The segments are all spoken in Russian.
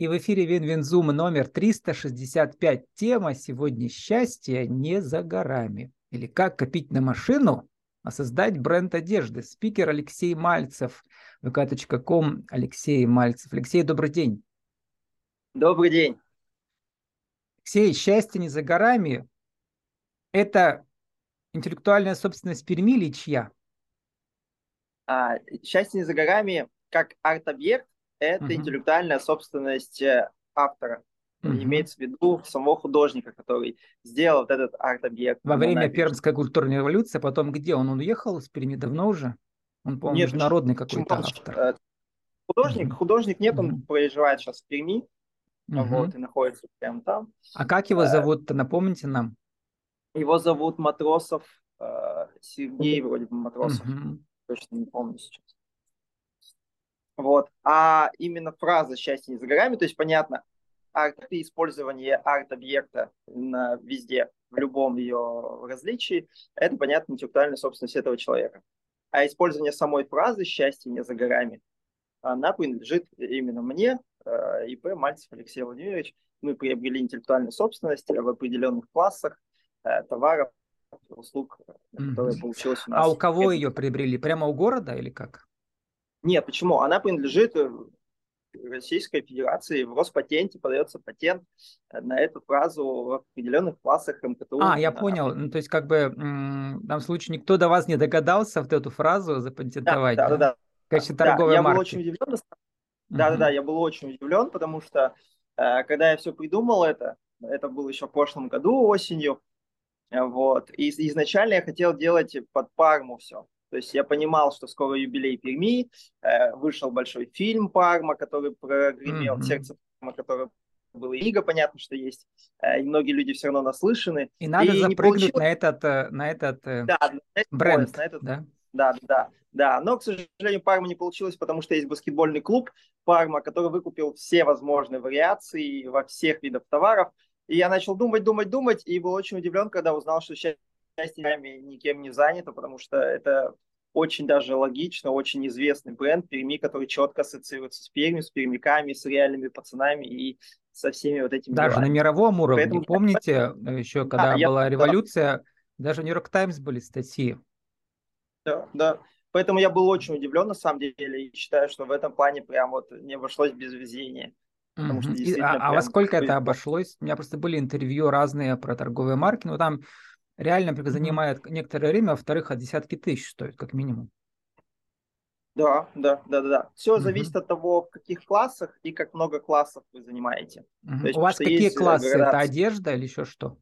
И в эфире Win-Win Zoom номер 365. Тема сегодня «Счастье не за горами». Или «Как копить на машину, а создать бренд одежды». Спикер Алексей Мальцев, vk.com Алексей Мальцев. Алексей, добрый день. Добрый день. Алексей, счастье не за горами. Это интеллектуальная собственность Перми или чья? А, счастье не за горами как арт-объект это угу. интеллектуальная собственность э, автора. Угу. Имеется в виду самого художника, который сделал вот этот арт-объект. Во время набережной. Пермской культурной революции, а потом где он? Он уехал из Перми давно уже? Он, по-моему, нет, международный какой-то автор. Э, художник, угу. художник нет, он угу. проживает сейчас в Перми, угу. вот, и находится прямо там. А как его э, зовут-то, напомните нам? Его зовут Матросов, Сергей вроде бы Матросов, угу. точно не помню сейчас. Вот. А именно фраза «счастье не за горами», то есть, понятно, арт и использование арт-объекта на, везде, в любом ее различии, это, понятно, интеллектуальная собственность этого человека. А использование самой фразы «счастье не за горами», она принадлежит именно мне, э, ИП Мальцев Алексей Владимирович. Мы приобрели интеллектуальную собственность в определенных классах э, товаров, услуг, которые mm-hmm. получилось у нас. А у кого это... ее приобрели? Прямо у города или как? Нет, почему? Она принадлежит э, Российской Федерации, в Роспатенте подается патент э, на эту фразу в определенных классах МКТУ. А, я понял. Ну, то есть, как бы, в данном случае никто до вас не догадался вот эту фразу запатентовать, да? Да, да, да. В качестве торговой да, я марки. был очень удивлен. Да, да, да, я был очень удивлен, потому что, э, когда я все придумал это, это было еще в прошлом году осенью, вот, и изначально я хотел делать под Парму все. То есть я понимал, что скоро юбилей Перми, э, вышел большой фильм «Парма», который прогремел, mm-hmm. «Сердце Парма», который был Иго, понятно, что есть, э, и многие люди все равно наслышаны. И надо и запрыгнуть получилось... на этот, э, на этот э, да, на этот бренд, пояс, на этот... да? Да, да, да. Но, к сожалению, Парма не получилось, потому что есть баскетбольный клуб Парма, который выкупил все возможные вариации во всех видах товаров. И я начал думать, думать, думать, и был очень удивлен, когда узнал, что сейчас частями никем не занято, потому что это очень даже логично, очень известный бренд Перми, который четко ассоциируется с Перми, с пермяками, с реальными пацанами и со всеми вот этими Даже делами. на мировом уровне, Поэтому... помните, еще когда да, была я... революция, да. даже в Нью-Йорк Таймс были статьи. Да, да. Поэтому я был очень удивлен на самом деле и считаю, что в этом плане прям вот не обошлось без везения. Потому что а, а во сколько это обошлось? У меня просто были интервью разные про торговые марки, но там реально занимает некоторое время, во-вторых, от десятки тысяч стоит, как минимум. Да, да, да, да, да. Все угу. зависит от того, в каких классах и как много классов вы занимаете. Угу. есть, У вас какие э, классы? Градации. Это одежда или еще что?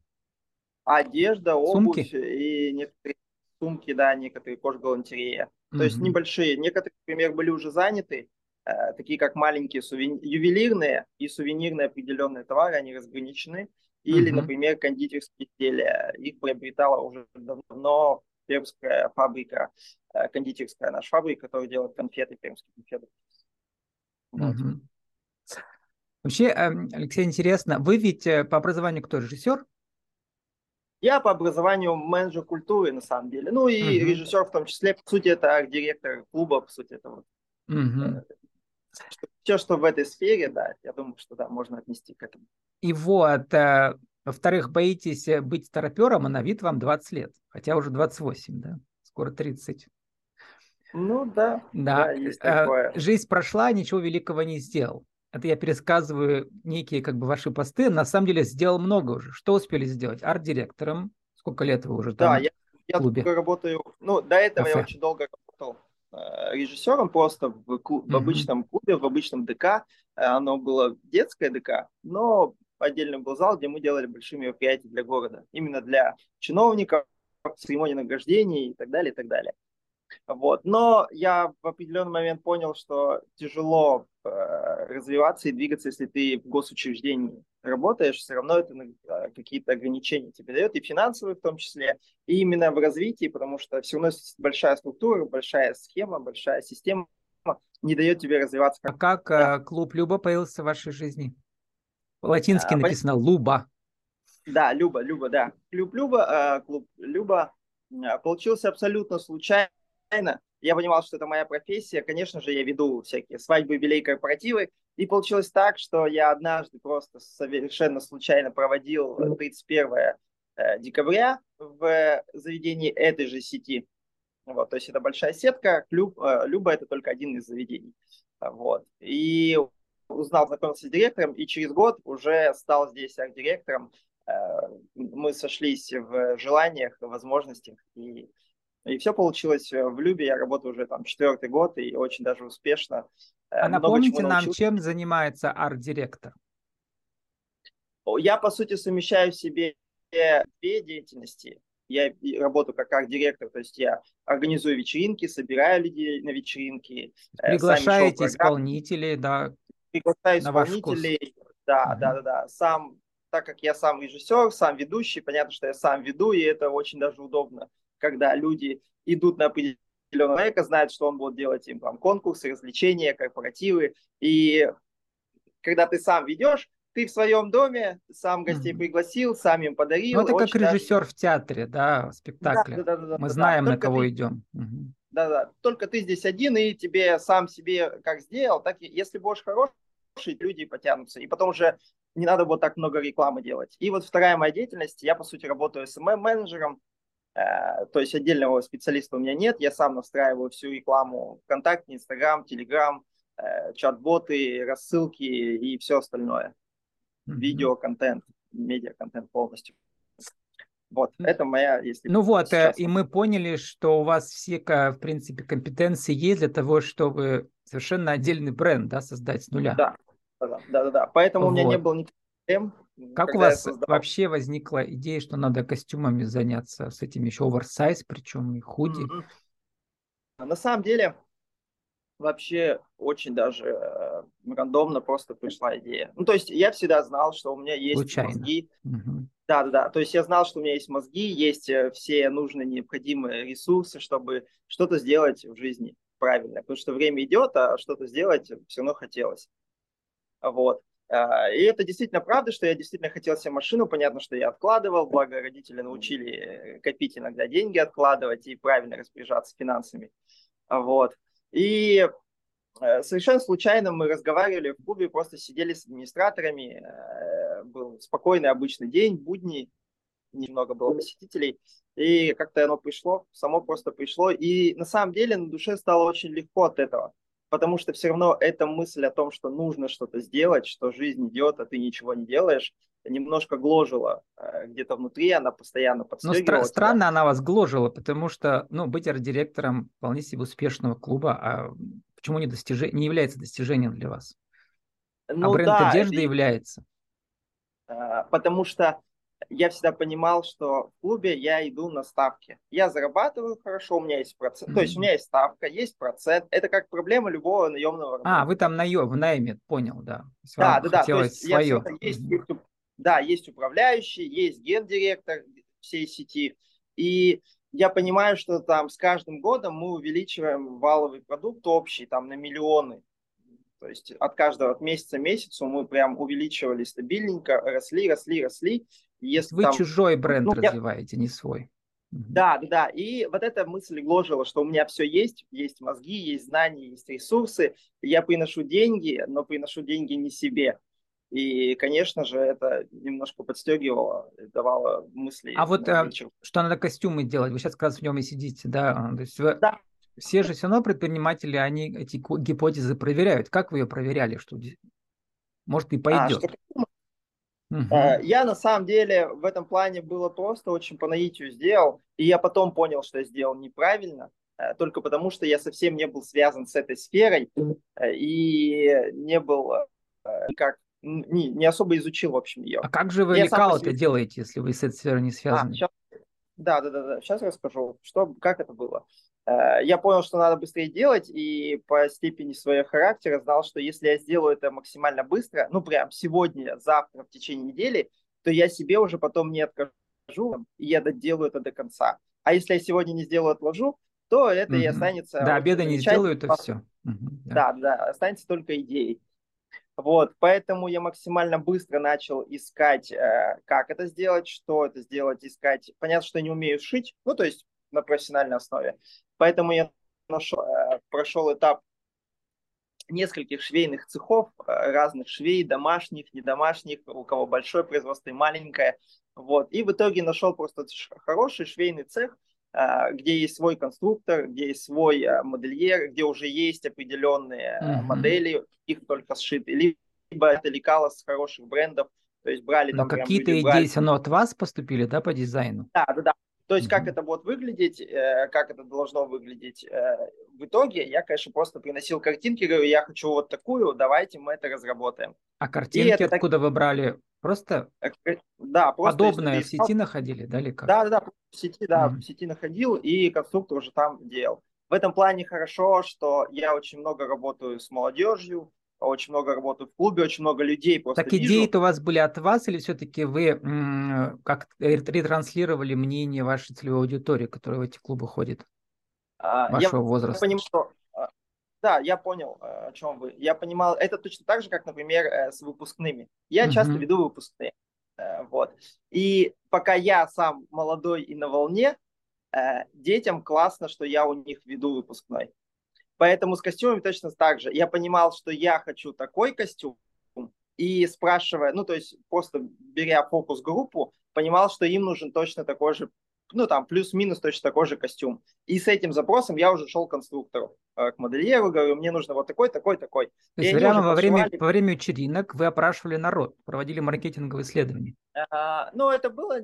Одежда, обувь сумки? и некоторые сумки, да, некоторые кожгалантерея. Угу. То есть небольшие. Некоторые, например, были уже заняты, э, такие как маленькие сувени... ювелирные и сувенирные определенные товары, они разграничены. Или, угу. например, кондитерские изделия. Их приобретала уже давно пермская фабрика, э, кондитерская наша фабрика, которая делает конфеты, пермские конфеты. Вот. Угу. Вообще, эм, Алексей, интересно, вы ведь э, по образованию кто, режиссер? Я по образованию менеджер культуры, на самом деле. Ну и uh режиссер в том числе. По сути, это директор клуба, по сути, это вот. uh Все, что в этой сфере, да, я думаю, что да, можно отнести к этому. И вот, э, во-вторых, боитесь э, быть старопером, а на вид вам 20 лет, хотя уже 28, да, скоро 30. Ну да, да. да есть э, такое. Жизнь прошла, ничего великого не сделал. Это я пересказываю некие как бы ваши посты. На самом деле сделал много уже. Что успели сделать? Арт-директором. Сколько лет вы уже там? Да, я, я клубе? работаю. Ну, до этого Кафе. я очень долго работал режиссером просто в, клуб, mm-hmm. в обычном клубе, в обычном ДК. Оно было детское ДК, но отдельно был зал, где мы делали большие мероприятия для города. Именно для чиновников, церемонии награждений и так далее, и так далее. Вот. Но я в определенный момент понял, что тяжело э, развиваться и двигаться, если ты в госучреждении работаешь, все равно это э, какие-то ограничения тебе дает, и финансовые в том числе, и именно в развитии, потому что все равно большая структура, большая схема, большая система не дает тебе развиваться. Как... А как да. клуб Люба появился в вашей жизни? По-латински а, написано Луба. Да, Люба, Люба, да. Клуб Люба, э, клуб Люба получился абсолютно случайно я понимал, что это моя профессия. Конечно же, я веду всякие свадьбы, юбилей, корпоративы. И получилось так, что я однажды просто совершенно случайно проводил 31 э, декабря в заведении этой же сети. Вот, то есть это большая сетка, Люб, э, Люба это только один из заведений. Вот. И узнал, знакомился с директором, и через год уже стал здесь арт-директором. Э, мы сошлись в желаниях, возможностях, и, и все получилось в Любе. Я работаю уже там четвертый год, и очень даже успешно. Э, а напомните нам, чем занимается арт-директор? Я, по сути, совмещаю в себе две деятельности. Я работаю как арт-директор, то есть я организую вечеринки, собираю людей на вечеринки. Э, Приглашаете исполнителей, да, приглашаю исполнителей. Да, угу. да, да, да. Сам, так как я сам режиссер, сам ведущий, понятно, что я сам веду, и это очень даже удобно, когда люди идут на определенный человека, знают, что он будет делать им там конкурсы, развлечения, корпоративы. И когда ты сам ведешь, ты в своем доме сам гостей mm-hmm. пригласил, сам им подарил. Ну, это как режиссер даже... в театре, да, в спекле. Да, да, да, да, Мы да, знаем, да. на кого ты... идем. Угу. Да-да, только ты здесь один, и тебе сам себе как сделал, так и если будешь хороший, люди потянутся. И потом уже не надо вот так много рекламы делать. И вот вторая моя деятельность, я, по сути, работаю SMM-менеджером, э, то есть отдельного специалиста у меня нет, я сам настраиваю всю рекламу ВКонтакте, Инстаграм, Телеграм, э, чат-боты, рассылки и все остальное. Видео-контент, медиа-контент полностью. Вот, это моя, если... Ну вот, э, сейчас... и мы поняли, что у вас все, в принципе, компетенции есть для того, чтобы совершенно отдельный бренд, да, создать с нуля. Да, да, да, да. Поэтому вот. у меня не было никаких проблем. Как у вас вообще возникла идея, что надо костюмами заняться, с этим еще оверсайз, причем и худи? Mm-hmm. На самом деле, вообще очень даже э, рандомно просто пришла идея. Ну, то есть я всегда знал, что у меня есть Случайно. мозги. Угу. Да, да, да. То есть я знал, что у меня есть мозги, есть э, все нужные необходимые ресурсы, чтобы что-то сделать в жизни правильно. Потому что время идет, а что-то сделать все равно хотелось. Вот. А, и это действительно правда, что я действительно хотел себе машину. Понятно, что я откладывал, благо родители научили э, копить иногда деньги, откладывать и правильно распоряжаться финансами. Вот. И э, совершенно случайно мы разговаривали в клубе, просто сидели с администраторами был спокойный обычный день, будний, немного было посетителей, и как-то оно пришло, само просто пришло, и на самом деле на душе стало очень легко от этого, потому что все равно эта мысль о том, что нужно что-то сделать, что жизнь идет, а ты ничего не делаешь, немножко гложила э, где-то внутри, она постоянно ну, подстегивала. Но стра- странно она вас гложила, потому что, ну, быть арт-директором вполне себе успешного клуба, а почему не, достиж... не является достижением для вас? А ну, а бренд да, одежды и... является. Э, потому что я всегда понимал, что в клубе я иду на ставки. Я зарабатываю хорошо, у меня есть процент, mm-hmm. то есть у меня есть ставка, есть процент. Это как проблема любого наемного работника. А, вы там наем, в найме, понял, да. Да, да, да. То есть свое. Я, есть, mm-hmm. есть, да, есть управляющий, есть гендиректор всей сети. И я понимаю, что там с каждым годом мы увеличиваем валовый продукт общий там на миллионы. То есть от каждого от месяца к месяцу мы прям увеличивали стабильненько, росли, росли, росли. Если Вы там, чужой бренд ну, развиваете, я... не свой. Да, да, да. И вот эта мысль гложила, что у меня все есть, есть мозги, есть знания, есть ресурсы. Я приношу деньги, но приношу деньги не себе. И, конечно же, это немножко подстегивало, давало мысли. А вот а, что надо костюмы делать? Вы сейчас как раз в нем и сидите, да? То есть вы... Да, все же все равно предприниматели, они эти гипотезы проверяют. Как вы ее проверяли? Что может и пойдет? А, Угу. Я на самом деле в этом плане было просто очень по наитию сделал, и я потом понял, что я сделал неправильно, э, только потому что я совсем не был связан с этой сферой э, и не был как не, не особо изучил, в общем, ее. А как же вы лекал это делаете, если вы с этой сферой не а, связаны? А, сейчас, да, да, да, да, сейчас расскажу, что, как это было. Э, я понял, что надо быстрее делать, и по степени своего характера знал, что если я сделаю это максимально быстро, ну прям сегодня, завтра, в течение недели, то я себе уже потом не откажу, и я доделаю это до конца. А если я сегодня не сделаю, отложу, то это угу. и останется... Да, обеда не сделаю, это все. Угу, да. да, да, останется только идеей. Вот, поэтому я максимально быстро начал искать, э, как это сделать, что это сделать, искать. Понятно, что я не умею шить, ну, то есть на профессиональной основе. Поэтому я нашел, э, прошел этап нескольких швейных цехов, э, разных швей, домашних, недомашних, у кого большое производство и маленькое. Вот. И в итоге нашел просто хороший швейный цех, где есть свой конструктор, где есть свой э, модельер, где уже есть определенные mm-hmm. модели, их только сшиты. Либо это лекало с хороших брендов, то есть брали Но там... какие-то идеи брали... все равно от вас поступили, да, по дизайну? Да, да, да. То есть, как это будет выглядеть, э, как это должно выглядеть э, в итоге, я, конечно, просто приносил картинки, говорю, я хочу вот такую, давайте мы это разработаем. А картинки это откуда так... вы брали? Просто, э, да, просто подобное в сети находили, да, или как? Да, да, да, в сети, да, mm-hmm. в сети находил и конструктор уже там делал. В этом плане хорошо, что я очень много работаю с молодежью, очень много работаю в клубе, очень много людей просто Так идеи-то у вас были от вас, или все-таки вы как ретранслировали мнение вашей целевой аудитории, которая в эти клубы ходит, вашего я возраста? Понимаю, что... А, да, я понял, э, о чем вы. Я понимал, это точно так же, как, например, э, с выпускными. Я uh-huh. часто веду выпускные. Э, вот. И пока я сам молодой и на волне, детям классно, что я у них веду выпускной. Поэтому с костюмами точно так же. Я понимал, что я хочу такой костюм, и спрашивая, ну, то есть просто беря фокус-группу, понимал, что им нужен точно такой же, ну, там, плюс-минус точно такой же костюм. И с этим запросом я уже шел к конструктору, э, к модельеру, говорю, мне нужно вот такой, такой, такой. То есть прямо во время, во время вечеринок вы опрашивали народ, проводили маркетинговые исследования? А, ну, это было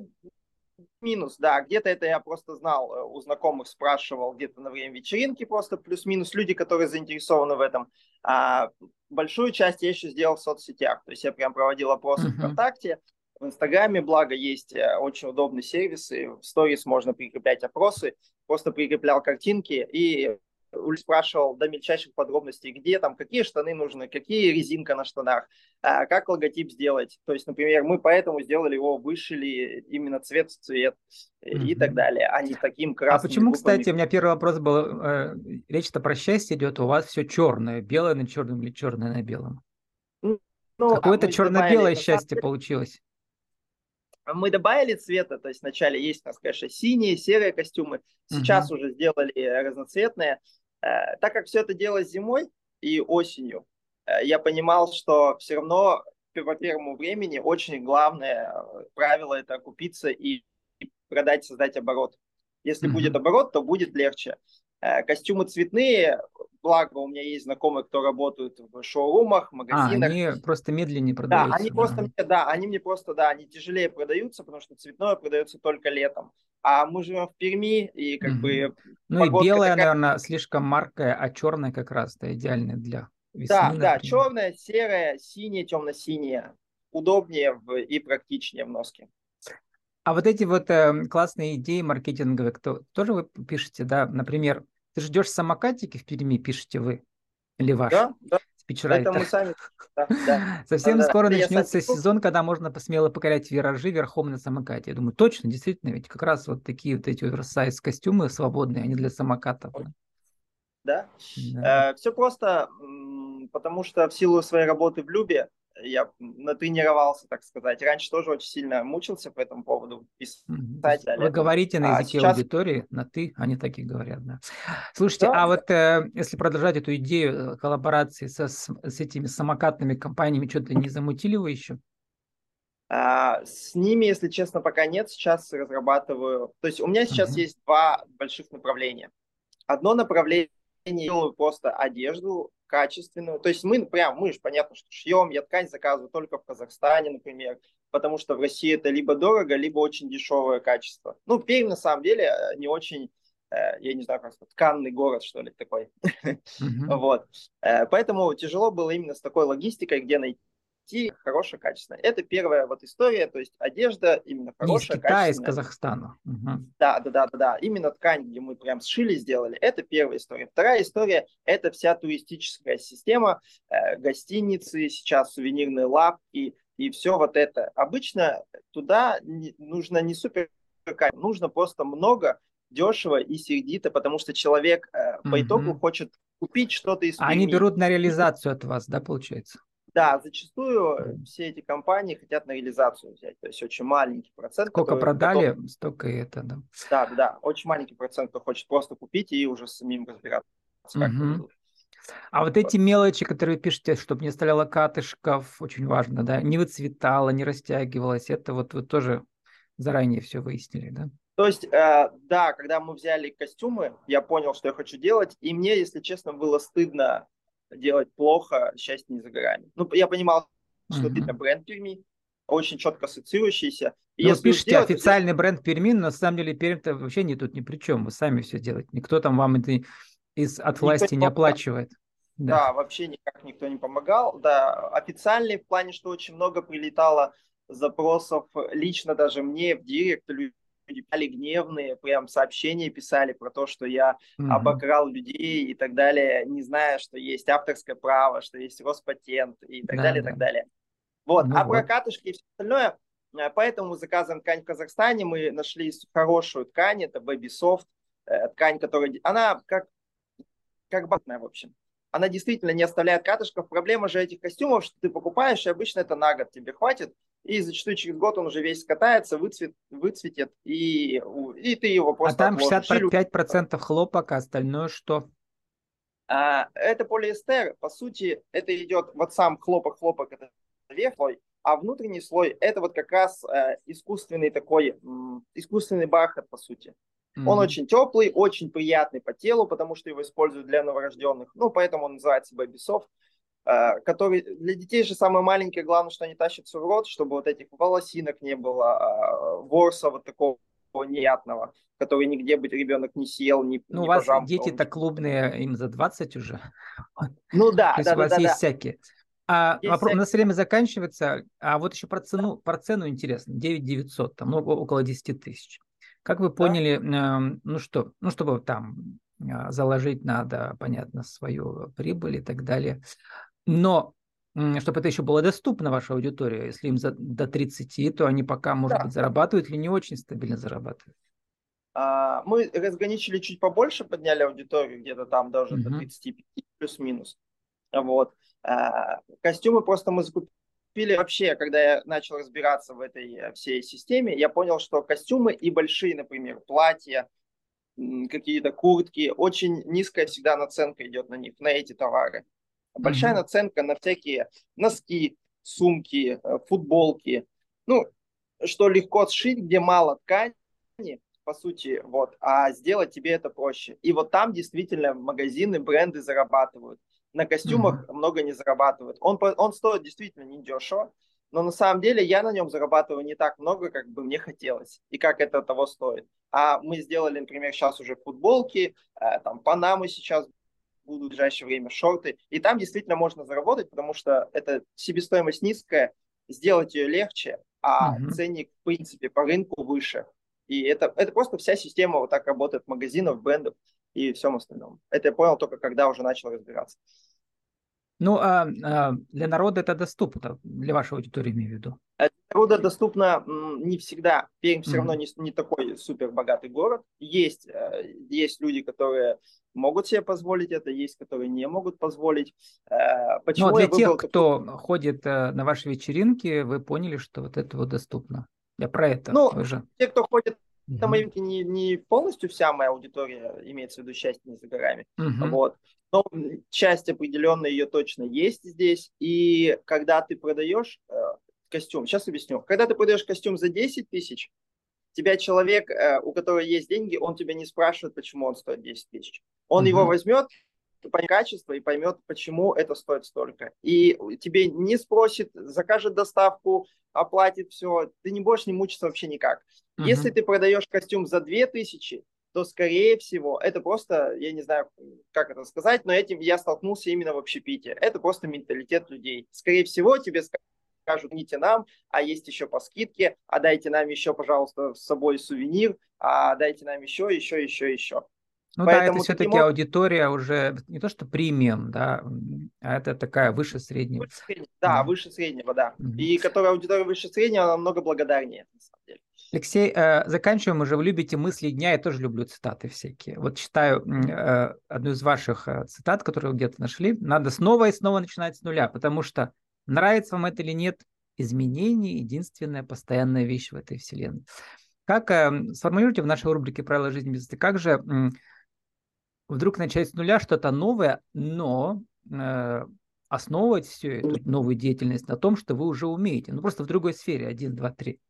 минус, да, где-то это я просто знал, э, у знакомых спрашивал где-то на время вечеринки просто плюс-минус люди, которые заинтересованы в этом. А большую часть я еще сделал в соцсетях, то есть я прям проводил опросы uh-huh. ВКонтакте, в Инстаграме, благо, есть э, очень удобные сервисы, в сторис можно прикреплять опросы, просто прикреплял картинки и спрашивал до мельчайших подробностей, где там, какие штаны нужны, какие резинка на штанах, а, как логотип сделать. То есть, например, мы поэтому сделали его, вышили именно цвет в цвет mm-hmm. и так далее, а не таким красным. А почему, группами. кстати, у меня первый вопрос был, э, речь-то про счастье идет, у вас все черное, белое на черном или черное на белом? Ну, Какое-то а черно-белое счастье получилось мы добавили цвета, то есть вначале есть у нас, конечно, синие, серые костюмы, сейчас uh-huh. уже сделали разноцветные. Э, так как все это делалось зимой и осенью, э, я понимал, что все равно по первому времени очень главное э, правило это окупиться и продать, создать оборот. Если uh-huh. будет оборот, то будет легче. Костюмы цветные, благо у меня есть знакомые, кто работают в шоурумах, магазинах. А, они просто медленнее продаются. Да, они просто, да, они мне просто, да, они тяжелее продаются, потому что цветное продается только летом. А мы живем в Перми, и как угу. бы... Ну и белая, такая... наверное, слишком маркая, а черная как раз-то идеальная для весны. Да, например. да, черная, серая, синяя, темно-синяя. Удобнее в, и практичнее в носке. А вот эти вот э, классные идеи маркетинговые, кто тоже вы пишете, да, например, ты ждешь самокатики в Перми, пишете вы, или ваш? Да, да. Это мы сами. Да, да. Совсем да, скоро да, начнется сезон, когда можно посмело покорять виражи верхом на самокате. Я думаю, точно, действительно, ведь как раз вот такие вот эти оверсайз костюмы свободные, они для самокатов. Да. да. Э, все просто, потому что в силу своей работы в Любе я натренировался, так сказать. Раньше тоже очень сильно мучился по этому поводу писать. Вы говорите на а языке а сейчас... аудитории, на ты, они так и говорят, да. Слушайте, да. а вот э, если продолжать эту идею э, коллаборации со, с, с этими самокатными компаниями, что-то не замутили вы еще? А, с ними, если честно, пока нет. Сейчас разрабатываю. То есть у меня сейчас uh-huh. есть два больших направления. Одно направление делаю просто одежду качественную. То есть мы прям, мы же понятно, что шьем, я ткань заказываю только в Казахстане, например, потому что в России это либо дорого, либо очень дешевое качество. Ну, Пермь на самом деле э, не очень э, я не знаю, как сказать, тканный город, что ли, такой. Mm-hmm. вот. Э, поэтому тяжело было именно с такой логистикой, где найти найти хорошее, качественное. Это первая вот история, то есть одежда именно хорошая, из Китая, из Казахстана. Угу. Да, да, да, да, да. Именно ткань, где мы прям сшили, сделали. Это первая история. Вторая история – это вся туристическая система, э, гостиницы, сейчас сувенирные лавки и все вот это. Обычно туда не, нужно не супер нужно просто много, дешево и сердито, потому что человек э, по итогу хочет купить что-то из Они берут на реализацию от вас, да, получается? Да, зачастую все эти компании хотят на реализацию взять, то есть очень маленький процент. Сколько продали, готов... столько и это, да. Да, да, очень маленький процент, кто хочет просто купить и уже самим разбираться, угу. А вот эти мелочи, которые вы пишете, чтобы не оставляло катышков, очень важно, да, не выцветало, не растягивалось, это вот вы тоже заранее все выяснили, да? То есть, э, да, когда мы взяли костюмы, я понял, что я хочу делать, и мне, если честно, было стыдно делать плохо, счастье не за горами. Ну, я понимал, что uh-huh. это бренд Перми, очень четко ассоциирующийся. И ну, если пишите сделать, официальный то... бренд Перми, но на самом деле Пермь-то вообще не тут ни при чем, вы сами все делаете. Никто там вам это из, от власти не, не оплачивает. Да. да, вообще никак никто не помогал. Да, официальный в плане, что очень много прилетало запросов лично даже мне в директ, писали гневные, прям сообщения писали про то, что я mm-hmm. обокрал людей и так далее, не зная, что есть авторское право, что есть Роспатент и так да, далее, да. так далее. Вот, ну а вот. про катышки и все остальное, э, поэтому заказываем ткань в Казахстане, мы нашли хорошую ткань, это Baby Soft, э, ткань, которая, она как, как батная, в общем. Она действительно не оставляет катышков. Проблема же этих костюмов, что ты покупаешь, и обычно это на год тебе хватит, и зачастую через год он уже весь скатается, выцвет, выцветет, и, и ты его просто А там 65% хлопок, а остальное что? А, это полиэстер, по сути, это идет, вот сам хлопок-хлопок, это верх слой, а внутренний слой это вот как раз э, искусственный такой, э, искусственный бархат, по сути. Mm-hmm. Он очень теплый, очень приятный по телу, потому что его используют для новорожденных. Ну, поэтому он называется Baby Soft, который для детей же самое маленькое, главное, что они тащатся в рот, чтобы вот этих волосинок не было, э, ворса вот такого неприятного, который нигде бы ребенок не съел, не Ну, не у вас дети-то клубные, им за 20 уже. Ну да, То есть да, у вас да, есть да. всякие. А вопрос, у нас время заканчивается, а вот еще про цену, про цену интересно, 9 900, там ну, около 10 тысяч. Как вы поняли, да. э, ну что, ну чтобы там э, заложить надо, понятно, свою прибыль и так далее, но чтобы это еще было доступно вашей аудитории, если им за, до 30, то они пока, может да. быть, зарабатывают или не очень стабильно зарабатывают. А, мы разграничили чуть побольше, подняли аудиторию где-то там даже угу. до 35 плюс-минус. Вот. А, костюмы просто мы закупили вообще, когда я начал разбираться в этой всей системе, я понял, что костюмы и большие, например, платья, какие-то куртки, очень низкая всегда наценка идет на них, на эти товары. Большая mm-hmm. наценка на всякие носки, сумки, э, футболки. Ну, что легко сшить, где мало ткани, по сути, вот, а сделать тебе это проще. И вот там действительно магазины, бренды зарабатывают на костюмах mm-hmm. много не зарабатывает. Он, он стоит действительно недешево, но на самом деле я на нем зарабатываю не так много, как бы мне хотелось, и как это того стоит. А мы сделали, например, сейчас уже футболки, э, там панамы сейчас будут в ближайшее время, шорты, и там действительно можно заработать, потому что это себестоимость низкая, сделать ее легче, а mm-hmm. ценник, в принципе, по рынку выше. И это, это просто вся система вот так работает магазинов, брендов и всем остальном. Это я понял только когда уже начал разбираться. Ну, а, а для народа это доступно, для вашей аудитории имею в виду? Для народа доступно не всегда. Пермь все равно не, не такой супер богатый город. Есть, э, есть люди, которые могут себе позволить это, есть, которые не могут позволить. Э, почему Но для тех, кто такой... ходит э, на ваши вечеринки, вы поняли, что вот это вот доступно. Я про это. Ну, уже. те, кто ходит на моей не, не полностью вся моя аудитория имеется в виду счастье не за горами. Uh-huh. Вот. Но часть определенная ее точно есть здесь. И когда ты продаешь костюм, сейчас объясню. Когда ты продаешь костюм за 10 тысяч, тебя человек, э, у которого есть деньги, он тебя не спрашивает, почему он стоит 10 тысяч. Он uh-huh. его возьмет, поймет качество и поймет, почему это стоит столько. И тебе не спросит, закажет доставку, оплатит все. Ты не будешь не мучиться вообще никак. Uh-huh. Если ты продаешь костюм за 2000, то, скорее всего, это просто, я не знаю, как это сказать, но этим я столкнулся именно в общепите. Это просто менталитет людей. Скорее всего, тебе скажут, идите нам, а есть еще по скидке, а дайте нам еще, пожалуйста, с собой сувенир, а дайте нам еще, еще, еще, еще. Ну Поэтому да, это все-таки таким... аудитория уже не то что премиум, да, а это такая выше среднего. Выше среднего да, mm. выше среднего, да. Mm-hmm. И которая аудитория выше среднего, она намного благодарнее, на самом деле. Алексей, э, заканчиваем уже. Вы любите мысли дня, я тоже люблю цитаты всякие. Вот читаю э, одну из ваших э, цитат, которую вы где-то нашли. Надо снова и снова начинать с нуля, потому что нравится вам это или нет, изменение – единственная постоянная вещь в этой вселенной. Как сформулируйте в нашей рубрике «Правила жизни без как же вдруг начать с нуля что-то новое, но э, основывать всю эту новую деятельность на том, что вы уже умеете. Ну, просто в другой сфере. Один, два, три.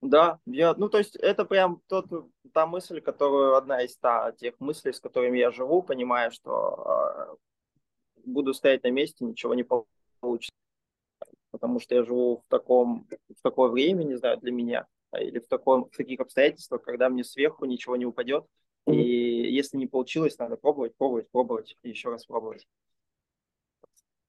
Да, я, ну то есть это прям тот, та мысль, которую одна из та, тех мыслей, с которыми я живу, понимая, что э, буду стоять на месте, ничего не получится, потому что я живу в таком, в такое время, не знаю, для меня, а, или в, таком, в таких обстоятельствах, когда мне сверху ничего не упадет, и если не получилось, надо пробовать, пробовать, пробовать и еще раз пробовать.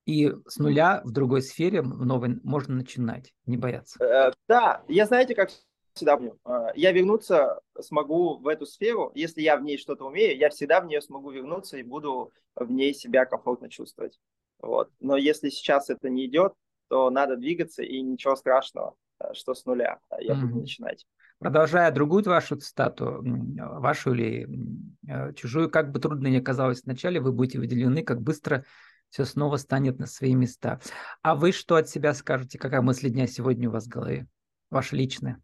И с нуля в другой сфере в новой можно начинать, не бояться. Э, да, я знаете, как всегда помню, э, я вернуться смогу в эту сферу, если я в ней что-то умею, я всегда в нее смогу вернуться и буду в ней себя комфортно чувствовать. Вот. Но если сейчас это не идет, то надо двигаться и ничего страшного, э, что с нуля я mm-hmm. буду начинать. Продолжая другую вашу цитату, вашу или чужую, как бы трудно ни оказалось вначале, вы будете выделены, как быстро все снова станет на свои места. А вы что от себя скажете? Какая мысль дня сегодня у вас в голове? Ваша личная.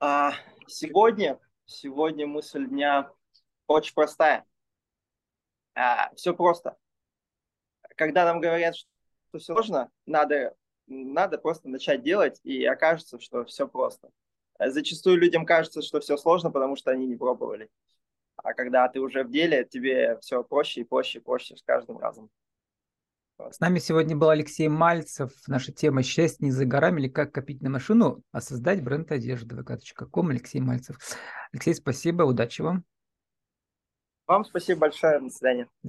А, сегодня, сегодня мысль дня очень простая. А, все просто. Когда нам говорят, что все сложно, надо, надо просто начать делать, и окажется, что все просто. Зачастую людям кажется, что все сложно, потому что они не пробовали. А когда ты уже в деле, тебе все проще и проще и проще с каждым разом. С нами сегодня был Алексей Мальцев. Наша тема «Счастье не за горами» или «Как копить на машину, а создать бренд одежды» vk.com. Алексей Мальцев. Алексей, спасибо, удачи вам. Вам спасибо большое, до свидания.